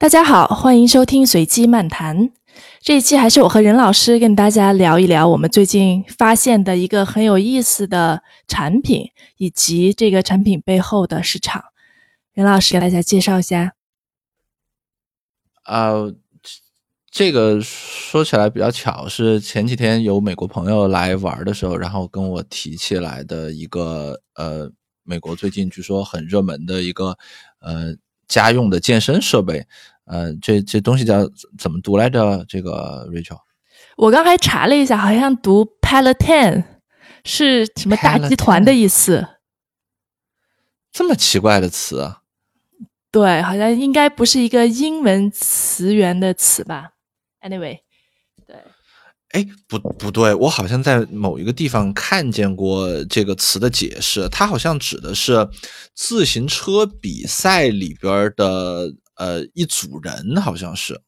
大家好，欢迎收听随机漫谈。这一期还是我和任老师跟大家聊一聊我们最近发现的一个很有意思的产品，以及这个产品背后的市场。任老师给大家介绍一下。啊，这个说起来比较巧，是前几天有美国朋友来玩的时候，然后跟我提起来的一个呃，美国最近据说很热门的一个呃。家用的健身设备，呃，这这东西叫怎么读来着？这个 Rachel，我刚才查了一下，好像读 Peloton，是什么大集团的意思？这么奇怪的词啊？对，好像应该不是一个英文词源的词吧？Anyway。哎，不不对，我好像在某一个地方看见过这个词的解释，它好像指的是自行车比赛里边的呃一组人，好像是。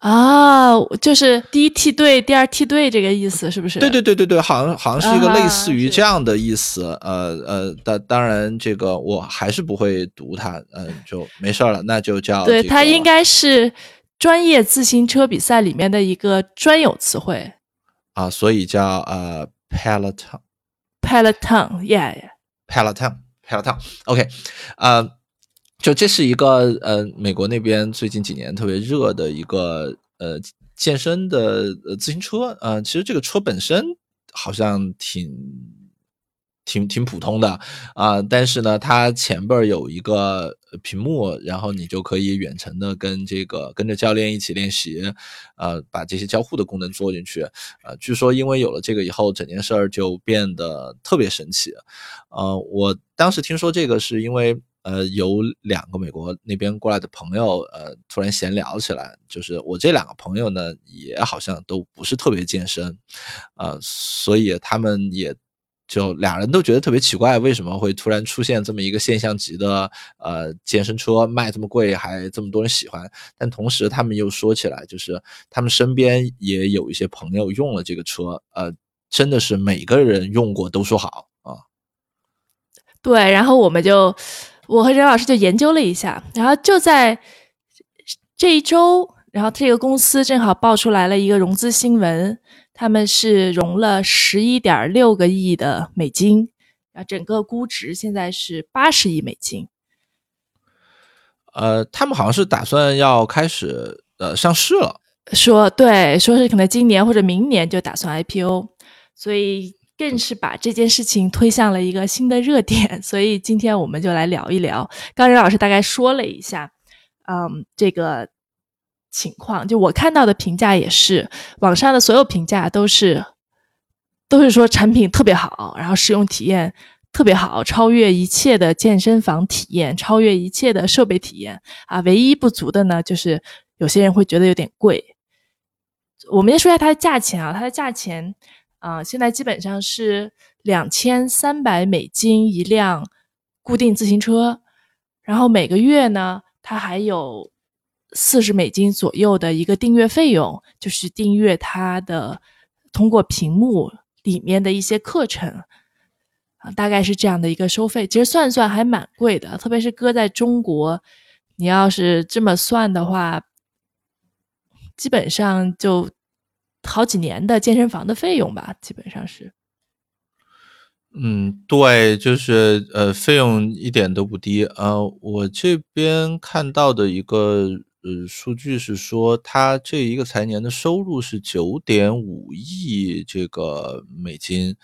啊，就是第一梯队、第二梯队这个意思，是不是？对对对对对，好像好像是一个类似于这样的意思。呃呃，当当然，这个我还是不会读它，嗯，就没事了，那就叫。对，它应该是。专业自行车比赛里面的一个专有词汇啊，所以叫呃，peloton，peloton，yeah，peloton，peloton，OK，呃，就这是一个呃，美国那边最近几年特别热的一个呃健身的呃自行车，呃，其实这个车本身好像挺。挺挺普通的。啊，但是呢，它前边有一个屏幕，然后你就可以远程的跟这个跟着教练一起练习，呃，把这些交互的功能做进去，呃，据说因为有了这个以后，整件事儿就变得特别神奇，呃，我当时听说这个是因为呃有两个美国那边过来的朋友，呃，突然闲聊起来，就是我这两个朋友呢也好像都不是特别健身，呃，所以他们也。就俩人都觉得特别奇怪，为什么会突然出现这么一个现象级的呃健身车卖这么贵，还这么多人喜欢？但同时他们又说起来，就是他们身边也有一些朋友用了这个车，呃，真的是每个人用过都说好啊。对，然后我们就我和任老师就研究了一下，然后就在这一周，然后这个公司正好爆出来了一个融资新闻。他们是融了十一点六个亿的美金，啊，整个估值现在是八十亿美金。呃，他们好像是打算要开始呃上市了，说对，说是可能今年或者明年就打算 IPO，所以更是把这件事情推向了一个新的热点。所以今天我们就来聊一聊，刚任老师大概说了一下，嗯，这个。情况就我看到的评价也是，网上的所有评价都是，都是说产品特别好，然后使用体验特别好，超越一切的健身房体验，超越一切的设备体验啊。唯一不足的呢，就是有些人会觉得有点贵。我们先说一下它的价钱啊，它的价钱啊，现在基本上是两千三百美金一辆固定自行车，然后每个月呢，它还有。四十美金左右的一个订阅费用，就是订阅它的通过屏幕里面的一些课程啊，大概是这样的一个收费。其实算算还蛮贵的，特别是搁在中国，你要是这么算的话，基本上就好几年的健身房的费用吧，基本上是。嗯，对，就是呃，费用一点都不低呃，我这边看到的一个。呃，数据是说，他这一个财年的收入是九点五亿这个美金，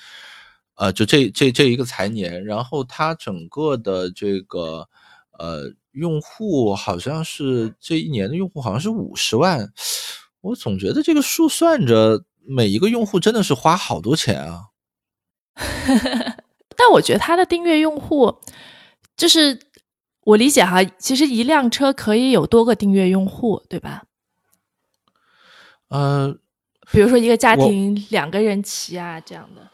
呃，就这这这一个财年，然后他整个的这个呃用户好像是这一年的用户好像是五十万，我总觉得这个数算着每一个用户真的是花好多钱啊，但我觉得他的订阅用户就是。我理解哈，其实一辆车可以有多个订阅用户，对吧？呃，比如说一个家庭两个人骑啊，这样的。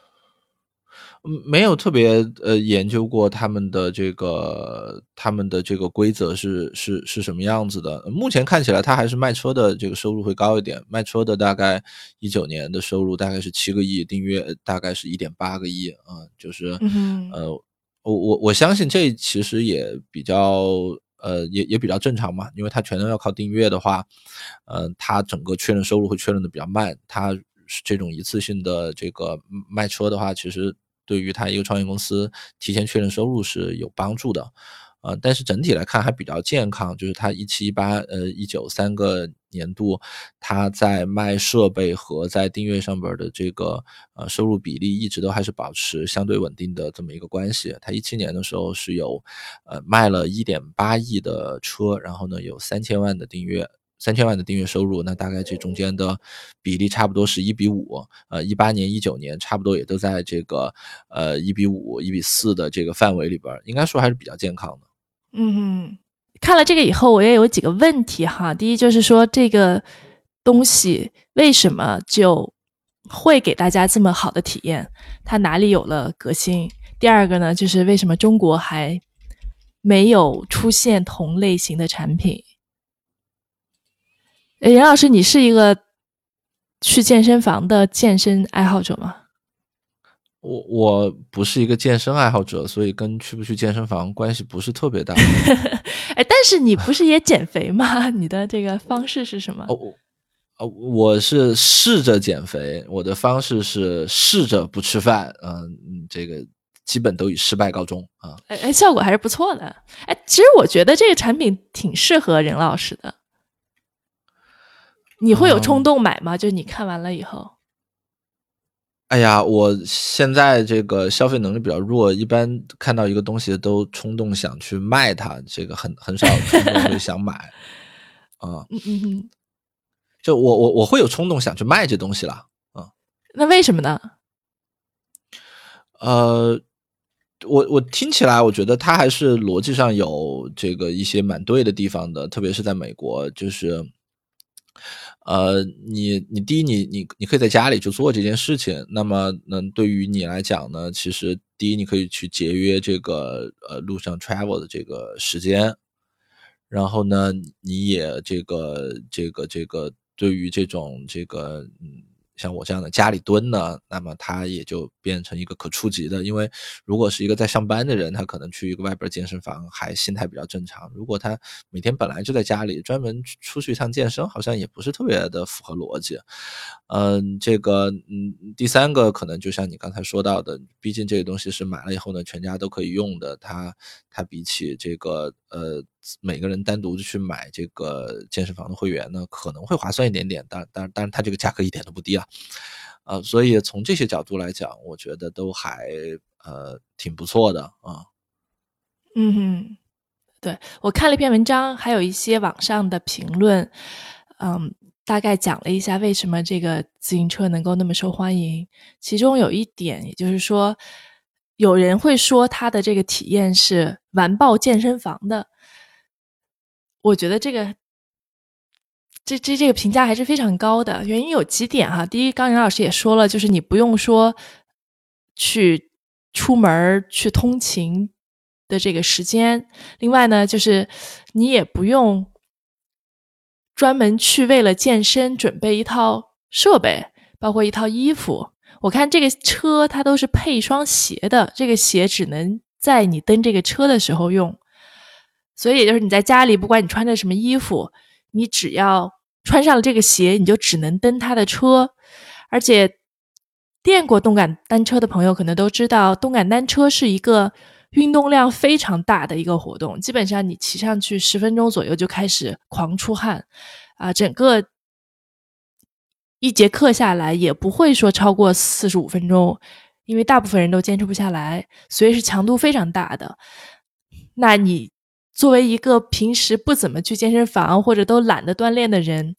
没有特别呃研究过他们的这个他们的这个规则是是是什么样子的。目前看起来，他还是卖车的这个收入会高一点，卖车的大概一九年的收入大概是七个亿，订阅大概是一点八个亿啊，就是呃。我我我相信这其实也比较呃，也也比较正常嘛，因为它全都要靠订阅的话，呃，它整个确认收入会确认的比较慢。它这种一次性的这个卖车的话，其实对于它一个创业公司提前确认收入是有帮助的。呃，但是整体来看还比较健康，就是它一七一八呃一九三个年度，它在卖设备和在订阅上边的这个呃收入比例一直都还是保持相对稳定的这么一个关系。它一七年的时候是有呃卖了一点八亿的车，然后呢有三千万的订阅，三千万的订阅收入，那大概这中间的比例差不多是一比五。呃，一八年、一九年差不多也都在这个呃一比五、一比四的这个范围里边，应该说还是比较健康的。嗯，看了这个以后，我也有几个问题哈。第一就是说，这个东西为什么就会给大家这么好的体验？它哪里有了革新？第二个呢，就是为什么中国还没有出现同类型的产品？哎，杨老师，你是一个去健身房的健身爱好者吗？我我不是一个健身爱好者，所以跟去不去健身房关系不是特别大。哎，但是你不是也减肥吗？你的这个方式是什么？哦，哦，我是试着减肥，我的方式是试着不吃饭。嗯，这个基本都以失败告终啊。哎哎，效果还是不错的。哎，其实我觉得这个产品挺适合任老师的。你会有冲动买吗？就是你看完了以后。哎呀，我现在这个消费能力比较弱，一般看到一个东西都冲动想去卖它，这个很很少冲动会 想买啊。嗯嗯嗯，就我我我会有冲动想去卖这东西了啊。那为什么呢？呃，我我听起来，我觉得它还是逻辑上有这个一些蛮对的地方的，特别是在美国，就是。呃，你你第一，你你你可以在家里就做这件事情。那么，那对于你来讲呢，其实第一，你可以去节约这个呃路上 travel 的这个时间。然后呢，你也这个这个这个对于这种这个嗯。像我这样的家里蹲呢，那么他也就变成一个可触及的。因为如果是一个在上班的人，他可能去一个外边健身房还心态比较正常。如果他每天本来就在家里，专门出去一趟健身，好像也不是特别的符合逻辑。嗯，这个嗯，第三个可能就像你刚才说到的，毕竟这个东西是买了以后呢，全家都可以用的。它它比起这个呃。每个人单独去买这个健身房的会员呢，可能会划算一点点，但但但是它这个价格一点都不低啊，呃，所以从这些角度来讲，我觉得都还呃挺不错的啊。嗯哼，对我看了一篇文章，还有一些网上的评论，嗯，大概讲了一下为什么这个自行车能够那么受欢迎。其中有一点，也就是说，有人会说它的这个体验是完爆健身房的。我觉得这个，这这这个评价还是非常高的。原因有几点哈，第一，刚杨老师也说了，就是你不用说去出门去通勤的这个时间。另外呢，就是你也不用专门去为了健身准备一套设备，包括一套衣服。我看这个车它都是配一双鞋的，这个鞋只能在你蹬这个车的时候用。所以，也就是你在家里，不管你穿着什么衣服，你只要穿上了这个鞋，你就只能蹬他的车。而且，电过动感单车的朋友可能都知道，动感单车是一个运动量非常大的一个活动。基本上，你骑上去十分钟左右就开始狂出汗，啊，整个一节课下来也不会说超过四十五分钟，因为大部分人都坚持不下来，所以是强度非常大的。那你。作为一个平时不怎么去健身房或者都懒得锻炼的人，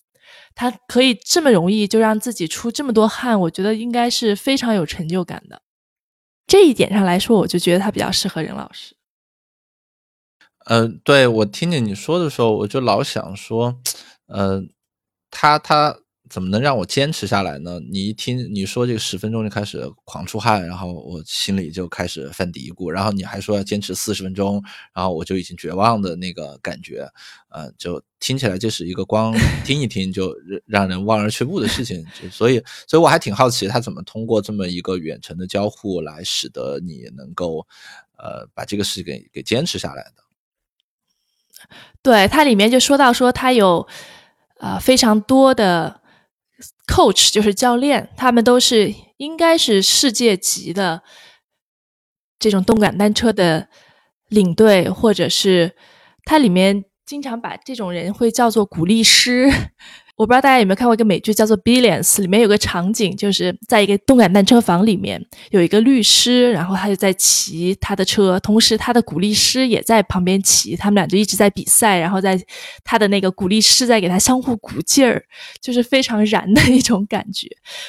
他可以这么容易就让自己出这么多汗，我觉得应该是非常有成就感的。这一点上来说，我就觉得他比较适合任老师。嗯，对我听见你说的时候，我就老想说，嗯，他他。怎么能让我坚持下来呢？你一听你说这个十分钟就开始狂出汗，然后我心里就开始犯嘀咕。然后你还说要坚持四十分钟，然后我就已经绝望的那个感觉，呃，就听起来就是一个光 听一听就让人望而却步的事情。所以，所以我还挺好奇他怎么通过这么一个远程的交互来使得你能够，呃，把这个事给给坚持下来的。对，它里面就说到说它有呃非常多的 coach，就是教练，他们都是应该是世界级的这种动感单车的领队，或者是它里面经常把这种人会叫做鼓励师。我不知道大家有没有看过一个美剧，叫做《Billions》，里面有个场景，就是在一个动感单车房里面，有一个律师，然后他就在骑他的车，同时他的鼓励师也在旁边骑，他们俩就一直在比赛，然后在他的那个鼓励师在给他相互鼓劲儿，就是非常燃的一种感觉。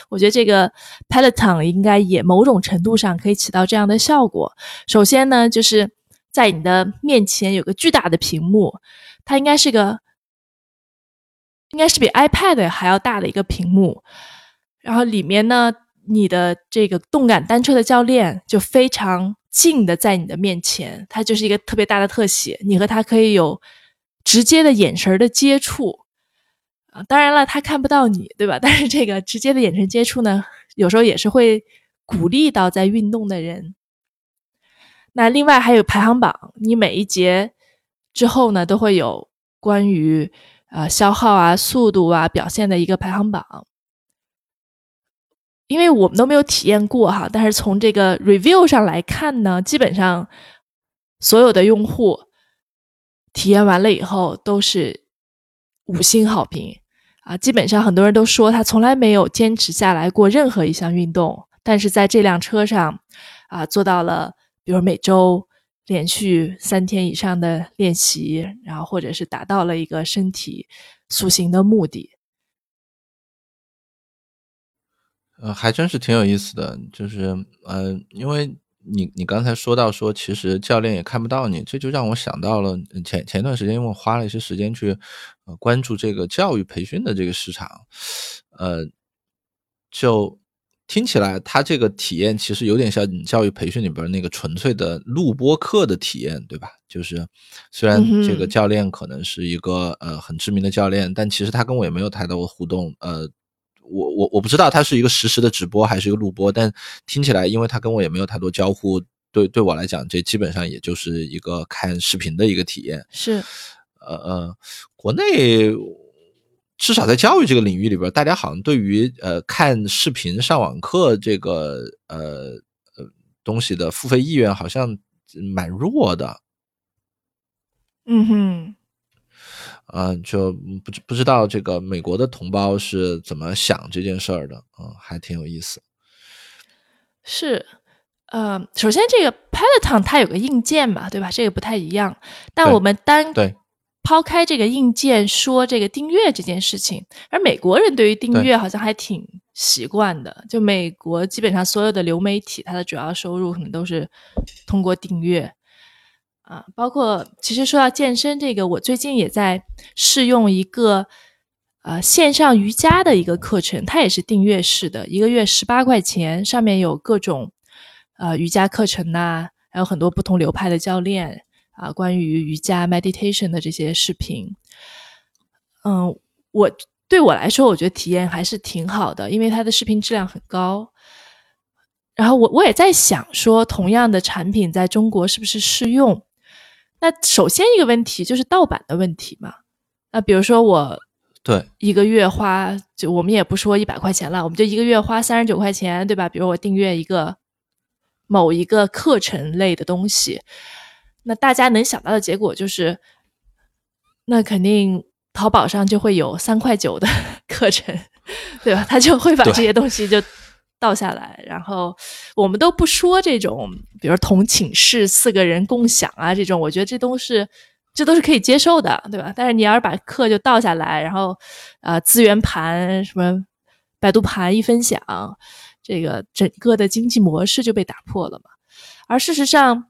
我觉得这个 Peloton 应该也某种程度上可以起到这样的效果。首先呢，就是在你的面前有个巨大的屏幕，它应该是个。应该是比 iPad 还要大的一个屏幕，然后里面呢，你的这个动感单车的教练就非常近的在你的面前，他就是一个特别大的特写，你和他可以有直接的眼神的接触啊。当然了，他看不到你，对吧？但是这个直接的眼神接触呢，有时候也是会鼓励到在运动的人。那另外还有排行榜，你每一节之后呢，都会有关于。啊，消耗啊，速度啊，表现的一个排行榜，因为我们都没有体验过哈，但是从这个 review 上来看呢，基本上所有的用户体验完了以后都是五星好评啊，基本上很多人都说他从来没有坚持下来过任何一项运动，但是在这辆车上啊做到了，比如每周。连续三天以上的练习，然后或者是达到了一个身体塑形的目的，呃，还真是挺有意思的。就是，呃，因为你你刚才说到说，其实教练也看不到你，这就让我想到了前前段时间，因为我花了一些时间去关注这个教育培训的这个市场，呃，就。听起来，他这个体验其实有点像你教育培训里边那个纯粹的录播课的体验，对吧？就是虽然这个教练可能是一个呃很知名的教练，但其实他跟我也没有太多互动。呃，我我我不知道他是一个实时的直播还是一个录播，但听起来，因为他跟我也没有太多交互，对对我来讲，这基本上也就是一个看视频的一个体验。是，呃呃，国内。至少在教育这个领域里边，大家好像对于呃看视频上网课这个呃呃东西的付费意愿好像蛮弱的。嗯哼，嗯，就不知不知道这个美国的同胞是怎么想这件事儿的，嗯，还挺有意思。是，呃，首先这个 Peloton 它有个硬件嘛，对吧？这个不太一样，但我们单对。抛开这个硬件说这个订阅这件事情，而美国人对于订阅好像还挺习惯的。就美国基本上所有的流媒体，它的主要收入可能都是通过订阅啊。包括其实说到健身这个，我最近也在试用一个呃线上瑜伽的一个课程，它也是订阅式的，一个月十八块钱，上面有各种呃瑜伽课程呐，还有很多不同流派的教练。啊，关于瑜伽 meditation 的这些视频，嗯，我对我来说，我觉得体验还是挺好的，因为它的视频质量很高。然后我我也在想，说同样的产品在中国是不是适用？那首先一个问题就是盗版的问题嘛。那比如说我对一个月花，就我们也不说一百块钱了，我们就一个月花三十九块钱，对吧？比如我订阅一个某一个课程类的东西。那大家能想到的结果就是，那肯定淘宝上就会有三块九的 课程，对吧？他就会把这些东西就倒下来。然后我们都不说这种，比如同寝室四个人共享啊，这种，我觉得这都是这都是可以接受的，对吧？但是你要是把课就倒下来，然后呃资源盘什么百度盘一分享，这个整个的经济模式就被打破了嘛。而事实上。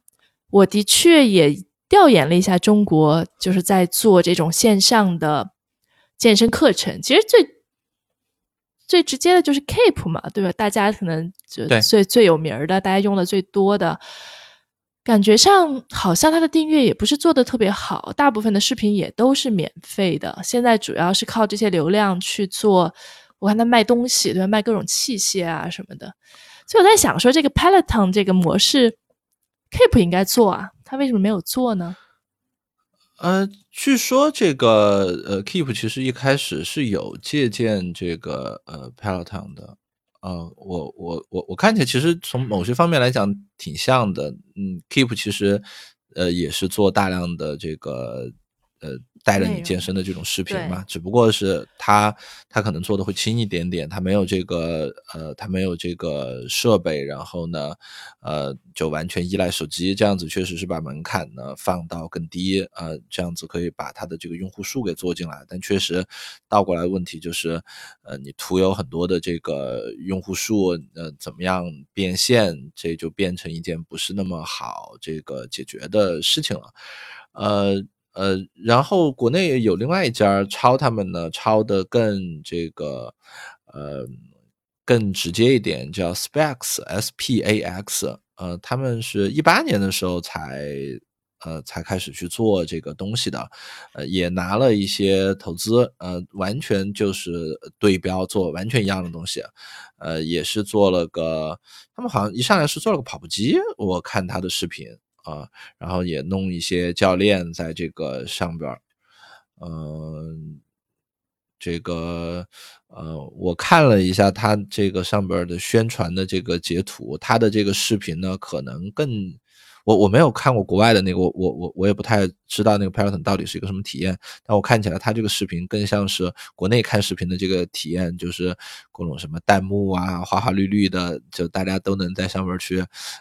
我的确也调研了一下中国，就是在做这种线上的健身课程。其实最最直接的就是 Keep 嘛，对吧？大家可能就最最有名的，大家用的最多的，感觉上好像它的订阅也不是做的特别好，大部分的视频也都是免费的。现在主要是靠这些流量去做，我看他卖东西，对吧？卖各种器械啊什么的。所以我在想说，这个 Peloton 这个模式。Keep 应该做啊，他为什么没有做呢？呃，据说这个呃，Keep 其实一开始是有借鉴这个呃 Peloton 的，呃，我我我我看起来其实从某些方面来讲挺像的，嗯，Keep 其实呃也是做大量的这个呃。带着你健身的这种视频嘛，只不过是他他可能做的会轻一点点，他没有这个呃，他没有这个设备，然后呢，呃，就完全依赖手机，这样子确实是把门槛呢放到更低，呃，这样子可以把他的这个用户数给做进来，但确实倒过来问题就是，呃，你图有很多的这个用户数，呃，怎么样变现，这就变成一件不是那么好这个解决的事情了，呃。呃，然后国内有另外一家抄他们呢，抄的更这个，呃，更直接一点，叫 Spax，S P A X，呃，他们是一八年的时候才，呃，才开始去做这个东西的，呃，也拿了一些投资，呃，完全就是对标做完全一样的东西，呃，也是做了个，他们好像一上来是做了个跑步机，我看他的视频。啊，然后也弄一些教练在这个上边儿，嗯，这个呃，我看了一下他这个上边的宣传的这个截图，他的这个视频呢，可能更。我我没有看过国外的那个，我我我我也不太知道那个 Peloton 到底是一个什么体验。但我看起来，它这个视频更像是国内看视频的这个体验，就是各种什么弹幕啊，花花绿绿的，就大家都能在上面去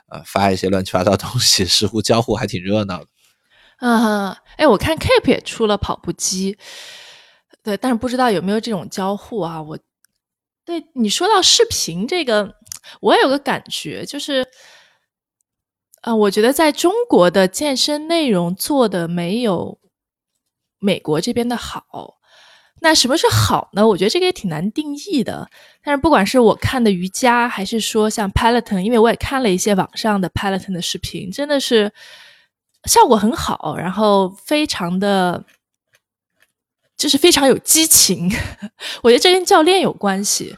呃发一些乱七八糟东西，似乎交互还挺热闹的。嗯，哎，我看 Keep 也出了跑步机，对，但是不知道有没有这种交互啊？我对你说到视频这个，我也有个感觉就是。啊，我觉得在中国的健身内容做的没有美国这边的好。那什么是好呢？我觉得这个也挺难定义的。但是不管是我看的瑜伽，还是说像 Peloton，因为我也看了一些网上的 Peloton 的视频，真的是效果很好，然后非常的，就是非常有激情。我觉得这跟教练有关系。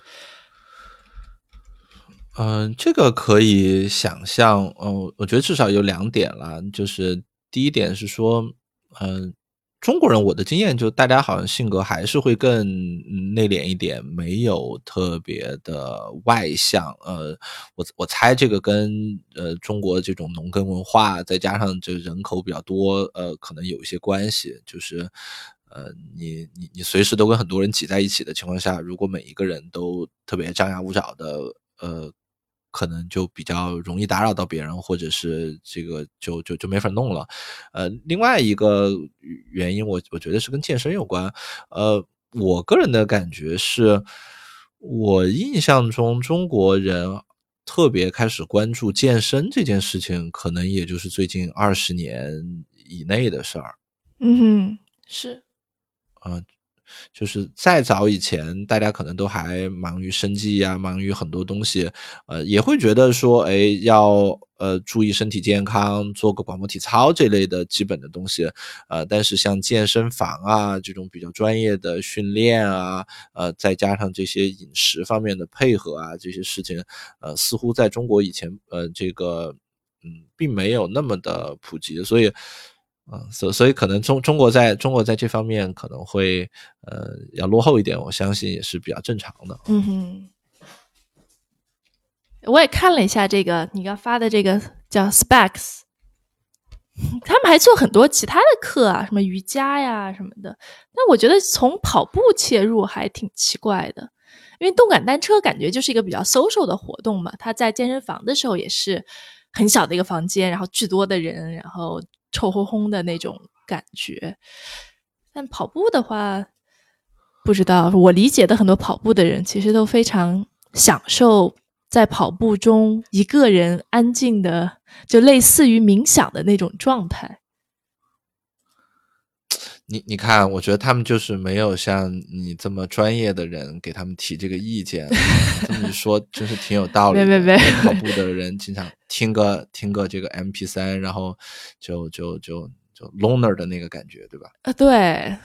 嗯，这个可以想象。嗯，我觉得至少有两点了，就是第一点是说，嗯，中国人我的经验就大家好像性格还是会更内敛一点，没有特别的外向。呃，我我猜这个跟呃中国这种农耕文化，再加上这人口比较多，呃，可能有一些关系。就是呃，你你你随时都跟很多人挤在一起的情况下，如果每一个人都特别张牙舞爪的，呃。可能就比较容易打扰到别人，或者是这个就就就没法弄了。呃，另外一个原因，我我觉得是跟健身有关。呃，我个人的感觉是，我印象中中国人特别开始关注健身这件事情，可能也就是最近二十年以内的事儿。嗯哼，是。啊。就是再早以前，大家可能都还忙于生计呀，忙于很多东西，呃，也会觉得说，哎，要呃注意身体健康，做个广播体操这类的基本的东西，呃，但是像健身房啊这种比较专业的训练啊，呃，再加上这些饮食方面的配合啊，这些事情，呃，似乎在中国以前，呃，这个嗯，并没有那么的普及，所以。啊，所所以可能中中国在中国在这方面可能会呃要落后一点，我相信也是比较正常的。嗯哼，我也看了一下这个你刚发的这个叫 Specs，他们还做很多其他的课啊，什么瑜伽呀什么的。那我觉得从跑步切入还挺奇怪的，因为动感单车感觉就是一个比较 social 的活动嘛。他在健身房的时候也是很小的一个房间，然后巨多的人，然后。臭烘烘的那种感觉，但跑步的话，不知道我理解的很多跑步的人，其实都非常享受在跑步中一个人安静的，就类似于冥想的那种状态。你你看，我觉得他们就是没有像你这么专业的人给他们提这个意见。这么一说，真是挺有道理。没没没，跑步的人经常听个听个这个 M P 三，然后就就就就 loner 的那个感觉，对吧？啊，对，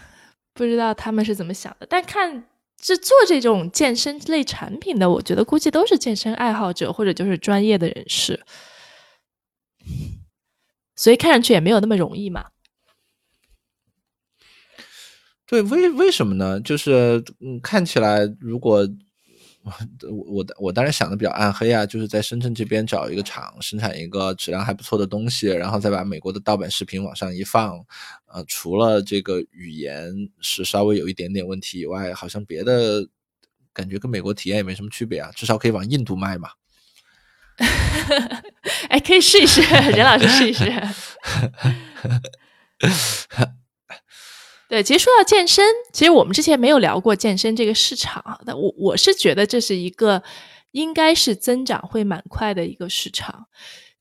不知道他们是怎么想的。但看这做这种健身类产品的，我觉得估计都是健身爱好者或者就是专业的人士，所以看上去也没有那么容易嘛。对，为为什么呢？就是嗯，看起来如果我我我当然想的比较暗黑啊，就是在深圳这边找一个厂生产一个质量还不错的东西，然后再把美国的盗版视频往上一放，呃，除了这个语言是稍微有一点点问题以外，好像别的感觉跟美国体验也没什么区别啊，至少可以往印度卖嘛。哎，可以试一试，任老师试一试。对，其实说到健身，其实我们之前没有聊过健身这个市场，但我我是觉得这是一个应该是增长会蛮快的一个市场。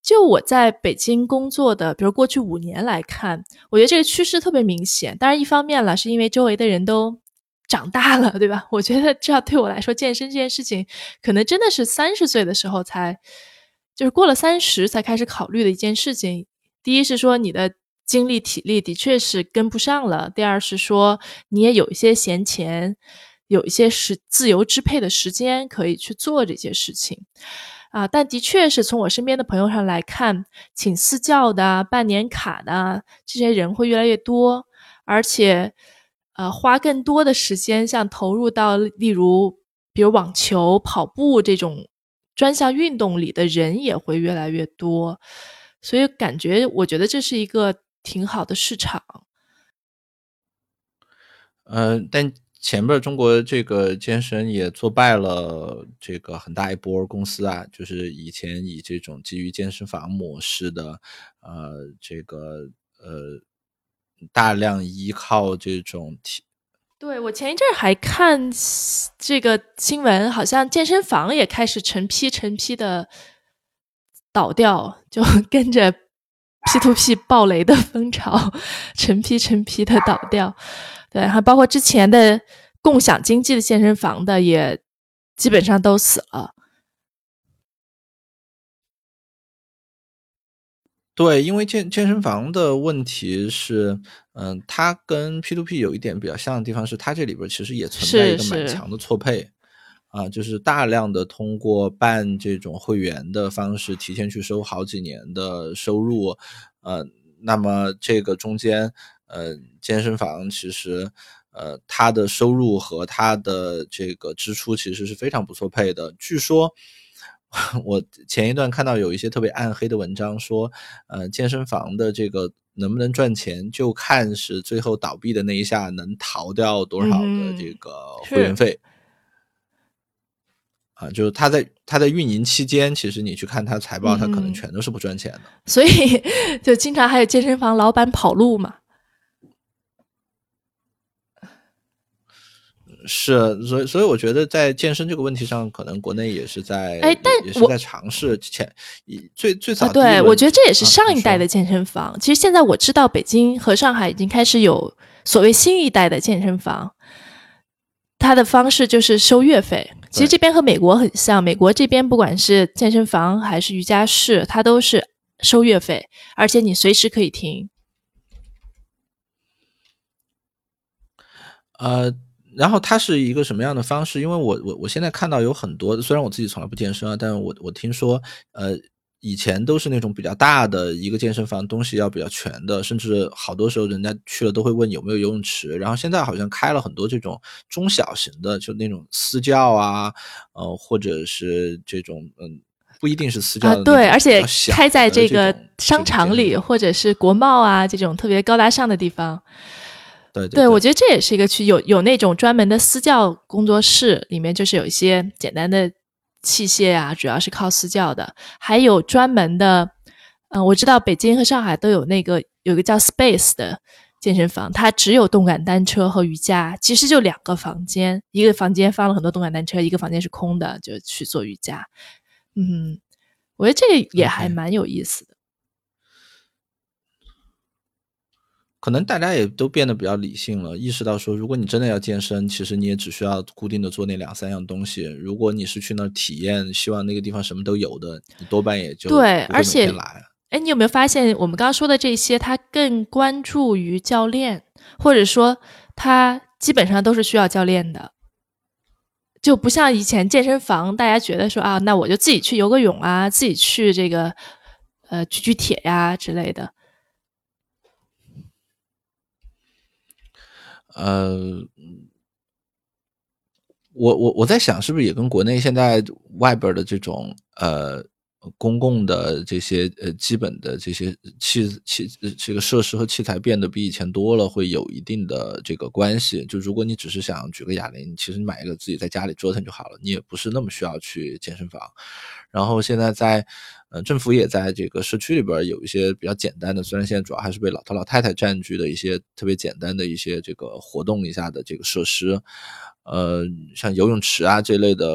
就我在北京工作的，比如过去五年来看，我觉得这个趋势特别明显。当然，一方面了，是因为周围的人都长大了，对吧？我觉得这样对我来说，健身这件事情，可能真的是三十岁的时候才，就是过了三十才开始考虑的一件事情。第一是说你的。精力体力的确是跟不上了。第二是说，你也有一些闲钱，有一些时自由支配的时间可以去做这些事情啊。但的确是从我身边的朋友上来看，请私教的、办年卡的这些人会越来越多，而且呃，花更多的时间像投入到例如比如网球、跑步这种专项运动里的人也会越来越多。所以感觉，我觉得这是一个。挺好的市场，嗯，但前面中国这个健身也做败了这个很大一波公司啊，就是以前以这种基于健身房模式的，呃，这个呃，大量依靠这种体。对我前一阵还看这个新闻，好像健身房也开始成批成批的倒掉，就跟着。P to P 暴雷的风潮，成批成批的倒掉，对，还包括之前的共享经济的健身房的，也基本上都死了。对，因为健健身房的问题是，嗯，它跟 P to P 有一点比较像的地方是，它这里边其实也存在一个蛮强的错配。啊，就是大量的通过办这种会员的方式，提前去收好几年的收入，呃，那么这个中间，呃，健身房其实，呃，它的收入和它的这个支出其实是非常不错配的。据说，我前一段看到有一些特别暗黑的文章说，呃，健身房的这个能不能赚钱，就看是最后倒闭的那一下能逃掉多少的这个会员费。啊，就是他在他在运营期间，其实你去看他财报，他可能全都是不赚钱的。所以就经常还有健身房老板跑路嘛。是，所以所以我觉得在健身这个问题上，可能国内也是在哎，但也是在尝试前最最早。对，我觉得这也是上一代的健身房。其实现在我知道北京和上海已经开始有所谓新一代的健身房，它的方式就是收月费。其实这边和美国很像，美国这边不管是健身房还是瑜伽室，它都是收月费，而且你随时可以停。呃，然后它是一个什么样的方式？因为我我我现在看到有很多，虽然我自己从来不健身啊，但是我我听说，呃。以前都是那种比较大的一个健身房，东西要比较全的，甚至好多时候人家去了都会问有没有游泳池。然后现在好像开了很多这种中小型的，就那种私教啊，呃，或者是这种嗯，不一定是私教啊，对，而且开在这个商场里或者是国贸啊这种特别高大上的地方。对对，我觉得这也是一个区，有有那种专门的私教工作室，里面就是有一些简单的。器械啊，主要是靠私教的，还有专门的，嗯，我知道北京和上海都有那个有一个叫 Space 的健身房，它只有动感单车和瑜伽，其实就两个房间，一个房间放了很多动感单车，一个房间是空的，就去做瑜伽。嗯，我觉得这个也还蛮有意思的。可能大家也都变得比较理性了，意识到说，如果你真的要健身，其实你也只需要固定的做那两三样东西。如果你是去那儿体验，希望那个地方什么都有的，你多半也就对。而且，哎，你有没有发现，我们刚刚说的这些，他更关注于教练，或者说他基本上都是需要教练的，就不像以前健身房，大家觉得说啊，那我就自己去游个泳啊，自己去这个呃举举铁呀之类的。呃，我我我在想，是不是也跟国内现在外边的这种呃公共的这些呃基本的这些器器这个设施和器材变得比以前多了，会有一定的这个关系。就如果你只是想举个哑铃，其实你买一个自己在家里折腾就好了，你也不是那么需要去健身房。然后现在在。呃，政府也在这个社区里边有一些比较简单的，虽然现在主要还是被老头老太太占据的一些特别简单的一些这个活动一下的这个设施，呃，像游泳池啊这类的，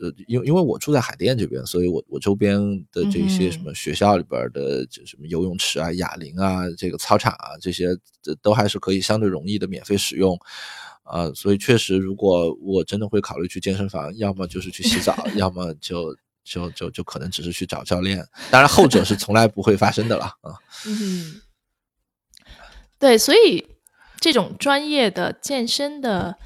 呃，因为因为我住在海淀这边，所以我我周边的这些什么学校里边的就什么游泳池啊、哑铃啊、这个操场啊这些，都还是可以相对容易的免费使用，啊，所以确实，如果我真的会考虑去健身房，要么就是去洗澡，要么就。就就就可能只是去找教练，当然后者是从来不会发生的了啊。嗯，对，所以这种专业的健身的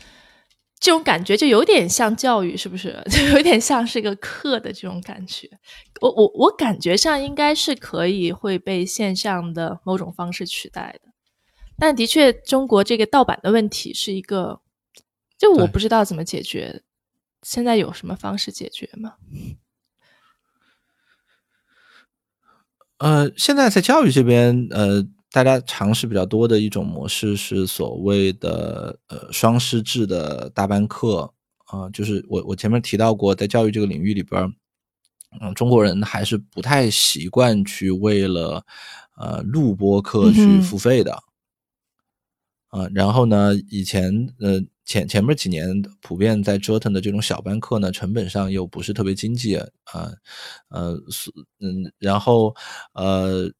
这种感觉就有点像教育，是不是？就有点像是一个课的这种感觉。我我我感觉上应该是可以会被线上的某种方式取代的，但的确，中国这个盗版的问题是一个，就我不知道怎么解决。现在有什么方式解决吗？呃，现在在教育这边，呃，大家尝试比较多的一种模式是所谓的呃双师制的大班课啊，就是我我前面提到过，在教育这个领域里边，嗯，中国人还是不太习惯去为了呃录播课去付费的啊，然后呢，以前呃。前前面几年普遍在折腾的这种小班课呢，成本上又不是特别经济啊，呃，是嗯，然后呃，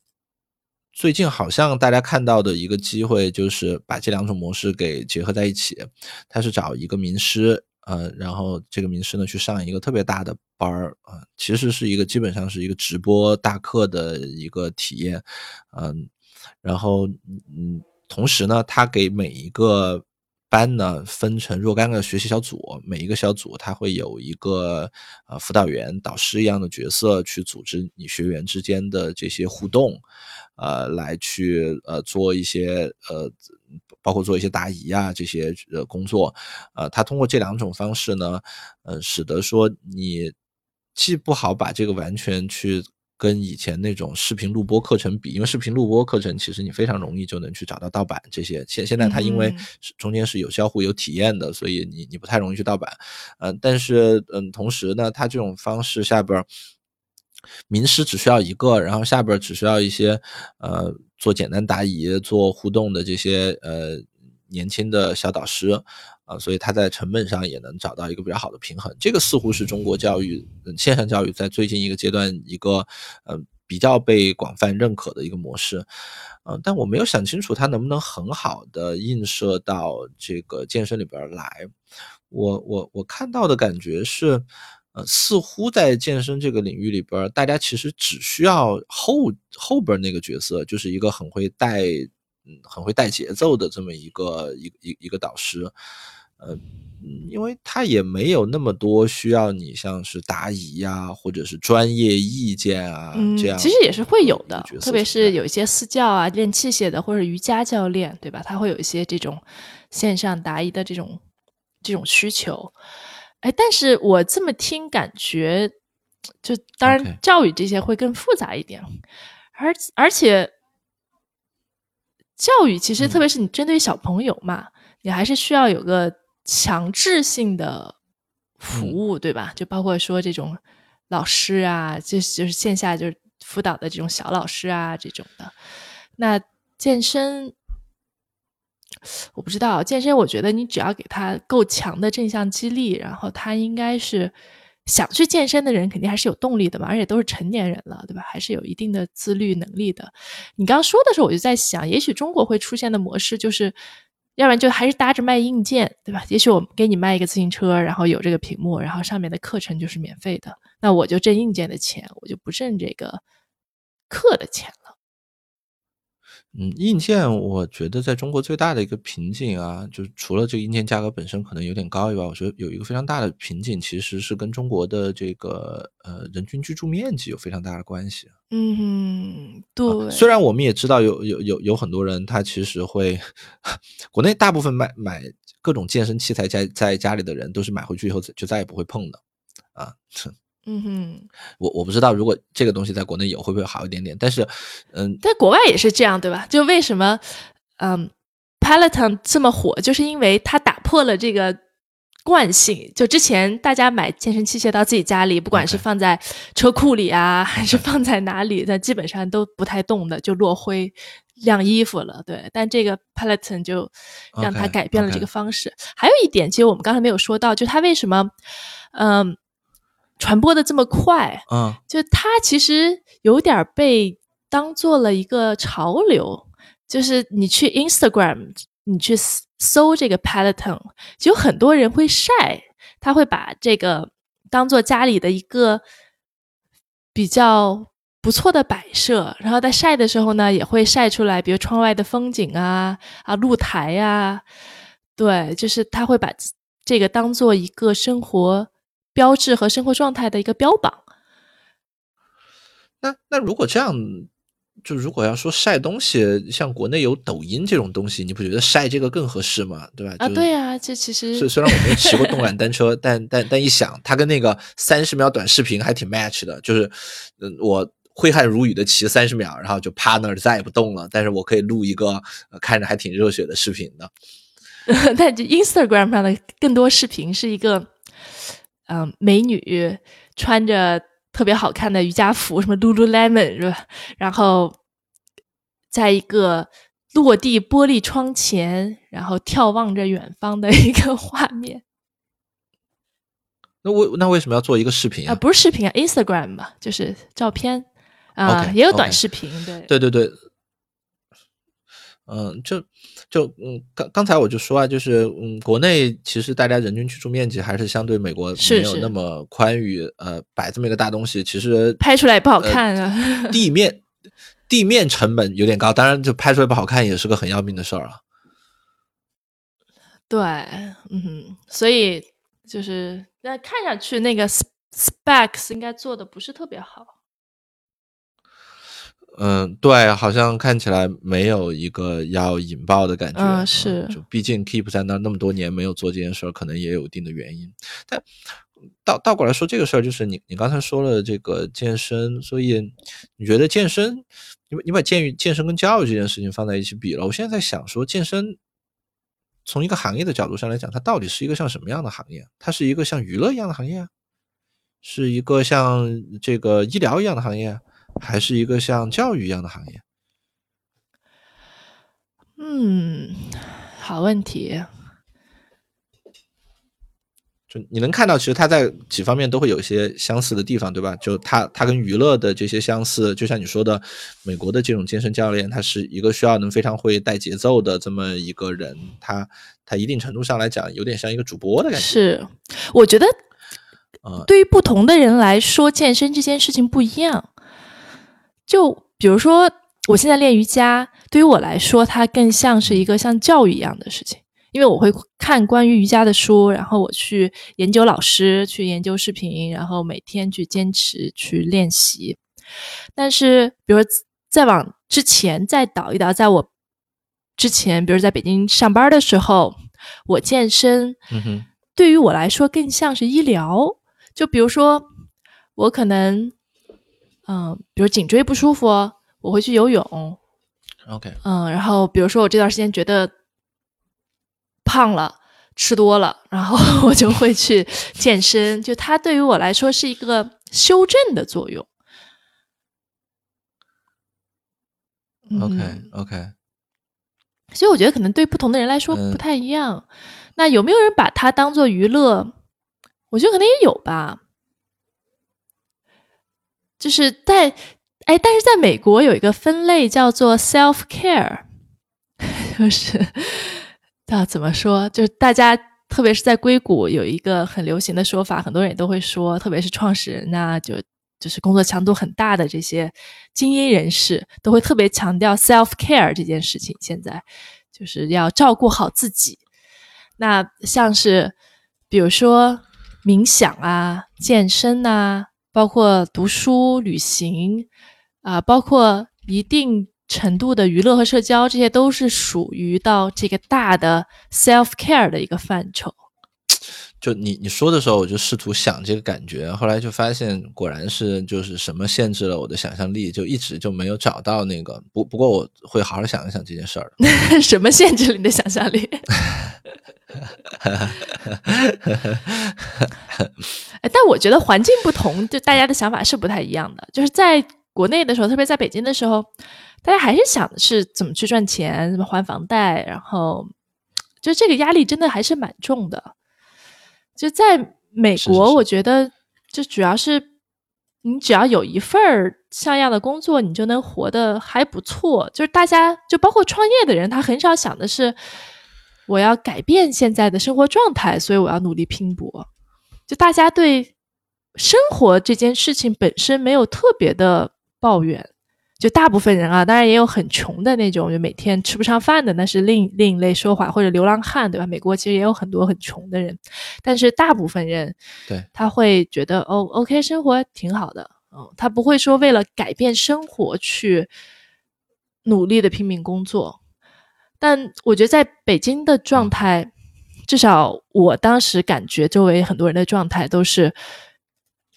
最近好像大家看到的一个机会就是把这两种模式给结合在一起，他是找一个名师，呃，然后这个名师呢去上一个特别大的班儿啊，其实是一个基本上是一个直播大课的一个体验，嗯，然后嗯，同时呢，他给每一个。班呢分成若干个学习小组，每一个小组它会有一个呃辅导员、导师一样的角色去组织你学员之间的这些互动，呃，来去呃做一些呃，包括做一些答疑啊这些呃工作，呃，他通过这两种方式呢，呃，使得说你既不好把这个完全去。跟以前那种视频录播课程比，因为视频录播课程其实你非常容易就能去找到盗版这些。现现在它因为中间是有交互有体验的，所以你你不太容易去盗版。嗯，但是嗯，同时呢，它这种方式下边名师只需要一个，然后下边只需要一些呃做简单答疑、做互动的这些呃年轻的小导师。啊，所以他在成本上也能找到一个比较好的平衡，这个似乎是中国教育线上教育在最近一个阶段一个嗯比较被广泛认可的一个模式，嗯，但我没有想清楚它能不能很好的映射到这个健身里边来。我我我看到的感觉是，呃，似乎在健身这个领域里边，大家其实只需要后后边那个角色，就是一个很会带嗯很会带节奏的这么一个一一一个导师。呃，嗯，因为他也没有那么多需要你像是答疑呀，或者是专业意见啊，这样其实也是会有的，特别是有一些私教啊，练器械的或者瑜伽教练，对吧？他会有一些这种线上答疑的这种这种需求。哎，但是我这么听感觉，就当然教育这些会更复杂一点，而而且教育其实特别是你针对小朋友嘛，你还是需要有个。强制性的服务，对吧？就包括说这种老师啊，就就是线下就是辅导的这种小老师啊，这种的。那健身，我不知道健身，我觉得你只要给他够强的正向激励，然后他应该是想去健身的人，肯定还是有动力的嘛。而且都是成年人了，对吧？还是有一定的自律能力的。你刚刚说的时候，我就在想，也许中国会出现的模式就是。要不然就还是搭着卖硬件，对吧？也许我给你卖一个自行车，然后有这个屏幕，然后上面的课程就是免费的，那我就挣硬件的钱，我就不挣这个课的钱了。嗯，硬件我觉得在中国最大的一个瓶颈啊，就是除了这个硬件价格本身可能有点高以外，我觉得有一个非常大的瓶颈，其实是跟中国的这个呃人均居住面积有非常大的关系。嗯，对。虽然我们也知道有有有有很多人他其实会，国内大部分买买各种健身器材在在家里的人都是买回去以后就再也不会碰的啊。嗯哼，我我不知道如果这个东西在国内有会不会好一点点，但是，嗯，在国外也是这样，对吧？就为什么，嗯，Peloton 这么火，就是因为它打破了这个惯性。就之前大家买健身器械到自己家里，不管是放在车库里啊，还是放在哪里，那基本上都不太动的，就落灰晾衣服了。对，但这个 Peloton 就让它改变了这个方式。还有一点，其实我们刚才没有说到，就它为什么，嗯。传播的这么快，嗯，就它其实有点被当做了一个潮流，就是你去 Instagram，你去搜这个 Peloton，就有很多人会晒，他会把这个当做家里的一个比较不错的摆设，然后在晒的时候呢，也会晒出来，比如窗外的风景啊，啊，露台呀，对，就是他会把这个当做一个生活。标志和生活状态的一个标榜。那那如果这样，就如果要说晒东西，像国内有抖音这种东西，你不觉得晒这个更合适吗？对吧？啊，对啊，这其实虽虽然我没有骑过动感单车，但但但一想，它跟那个三十秒短视频还挺 match 的，就是嗯，我挥汗如雨的骑三十秒，然后就趴那儿再也不动了，但是我可以录一个看着还挺热血的视频的。但 Instagram 上的更多视频是一个。嗯，美女穿着特别好看的瑜伽服，什么 Lululemon 是吧？然后在一个落地玻璃窗前，然后眺望着远方的一个画面。那为那为什么要做一个视频啊？不是视频啊，Instagram 嘛，就是照片啊，也有短视频，对，对对对。嗯，就就嗯，刚刚才我就说啊，就是嗯，国内其实大家人均居住面积还是相对美国没有那么宽裕，呃，摆这么一个大东西，其实拍出来也不好看啊。地面地面成本有点高，当然就拍出来不好看也是个很要命的事儿啊。对，嗯，所以就是那看上去那个 specs 应该做的不是特别好。嗯，对，好像看起来没有一个要引爆的感觉。嗯，是，就毕竟 Keep 在那那么多年没有做这件事儿，可能也有一定的原因。但倒倒过来说，这个事儿就是你你刚才说了这个健身，所以你觉得健身，你你把健育健身跟教育这件事情放在一起比了。我现在在想说，健身从一个行业的角度上来讲，它到底是一个像什么样的行业？它是一个像娱乐一样的行业，是一个像这个医疗一样的行业？还是一个像教育一样的行业。嗯，好问题。就你能看到，其实它在几方面都会有一些相似的地方，对吧？就它它跟娱乐的这些相似，就像你说的，美国的这种健身教练，他是一个需要能非常会带节奏的这么一个人，他他一定程度上来讲，有点像一个主播的感觉。是，我觉得，对于不同的人来说，健身这件事情不一样。就比如说，我现在练瑜伽，对于我来说，它更像是一个像教育一样的事情，因为我会看关于瑜伽的书，然后我去研究老师，去研究视频，然后每天去坚持去练习。但是，比如再往之前再倒一倒，在我之前，比如在北京上班的时候，我健身，对于我来说更像是医疗。就比如说，我可能。嗯，比如颈椎不舒服，我会去游泳。OK。嗯，然后比如说我这段时间觉得胖了，吃多了，然后 我就会去健身。就它对于我来说是一个修正的作用。OK OK。所以我觉得可能对不同的人来说不太一样。那有没有人把它当做娱乐？我觉得可能也有吧。就是在哎，但是在美国有一个分类叫做 self care，就是叫怎么说？就是大家特别是在硅谷有一个很流行的说法，很多人也都会说，特别是创始人呐，就就是工作强度很大的这些精英人士，都会特别强调 self care 这件事情。现在就是要照顾好自己。那像是比如说冥想啊、健身呐，包括读书、旅行啊，包括一定程度的娱乐和社交，这些都是属于到这个大的 self care 的一个范畴。就你你说的时候，我就试图想这个感觉，后来就发现果然是就是什么限制了我的想象力，就一直就没有找到那个。不不过我会好好想一想这件事儿。什么限制了你的想象力？我觉得环境不同，就大家的想法是不太一样的。就是在国内的时候，特别在北京的时候，大家还是想的是怎么去赚钱，怎么还房贷，然后就这个压力真的还是蛮重的。就在美国，我觉得就主要是你只要有一份儿像样的工作，你就能活得还不错。就是大家就包括创业的人，他很少想的是我要改变现在的生活状态，所以我要努力拼搏。就大家对生活这件事情本身没有特别的抱怨。就大部分人啊，当然也有很穷的那种，就每天吃不上饭的，那是另另一类说法，或者流浪汉，对吧？美国其实也有很多很穷的人，但是大部分人，对，他会觉得哦，OK，生活挺好的，哦，他不会说为了改变生活去努力的拼命工作。但我觉得在北京的状态，至少我当时感觉周围很多人的状态都是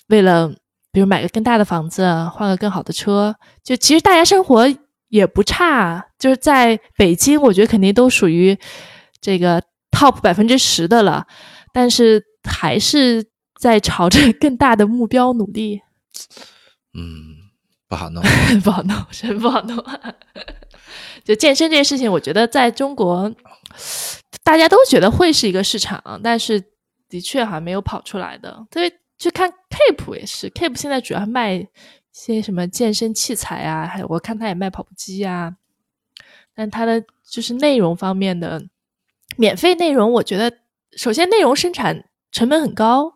为了。比如买个更大的房子，换个更好的车，就其实大家生活也不差。就是在北京，我觉得肯定都属于这个 top 百分之十的了，但是还是在朝着更大的目标努力。嗯，不好弄，不好弄，真不好弄。就健身这件事情，我觉得在中国大家都觉得会是一个市场，但是的确还没有跑出来的。特别。去看 Keep 也是，Keep 现在主要卖一些什么健身器材啊，还有我看他也卖跑步机啊。但他的就是内容方面的免费内容，我觉得首先内容生产成本很高，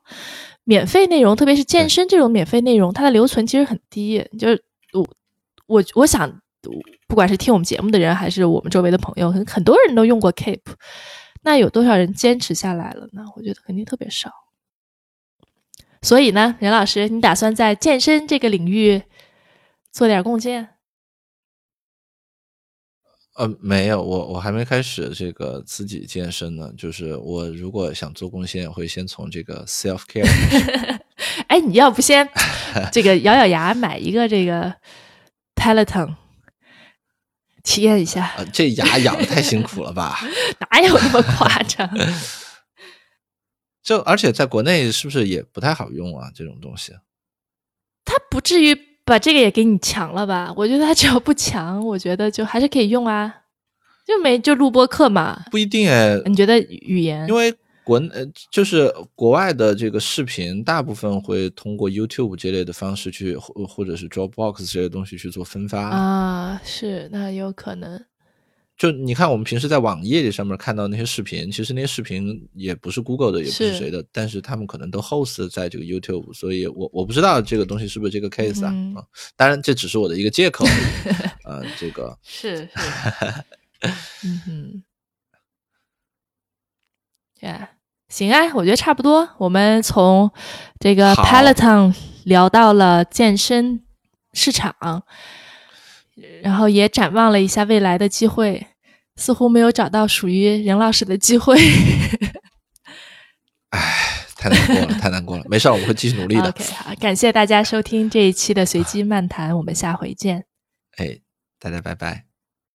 免费内容特别是健身这种免费内容，它的留存其实很低。就是我我我想，不管是听我们节目的人，还是我们周围的朋友，很很多人都用过 Keep，那有多少人坚持下来了呢？我觉得肯定特别少。所以呢，任老师，你打算在健身这个领域做点贡献？呃，没有，我我还没开始这个自己健身呢。就是我如果想做贡献，会先从这个 self care。哎，你要不先 这个咬咬牙买一个这个 Peloton，体验一下？这牙咬的太辛苦了吧？哪有那么夸张？就而且在国内是不是也不太好用啊？这种东西，他不至于把这个也给你强了吧？我觉得他只要不强，我觉得就还是可以用啊。就没就录播课嘛？不一定哎。你觉得语言？因为国呃就是国外的这个视频，大部分会通过 YouTube 这类的方式去，或或者是 Dropbox 这些东西去做分发啊。是，那有可能。就你看，我们平时在网页里上面看到那些视频，其实那些视频也不是 Google 的，也不是谁的，但是他们可能都 host 在这个 YouTube，所以我我不知道这个东西是不是这个 case 啊啊，当然这只是我的一个借口，呃，这个是是，嗯哼，对，行啊，我觉得差不多，我们从这个 Peloton 聊到了健身市场，然后也展望了一下未来的机会。似乎没有找到属于任老师的机会。唉，太难过了，太难过了。没事，我们会继续努力的。OK，好，感谢大家收听这一期的随机漫谈，我们下回见。哎，大家拜拜。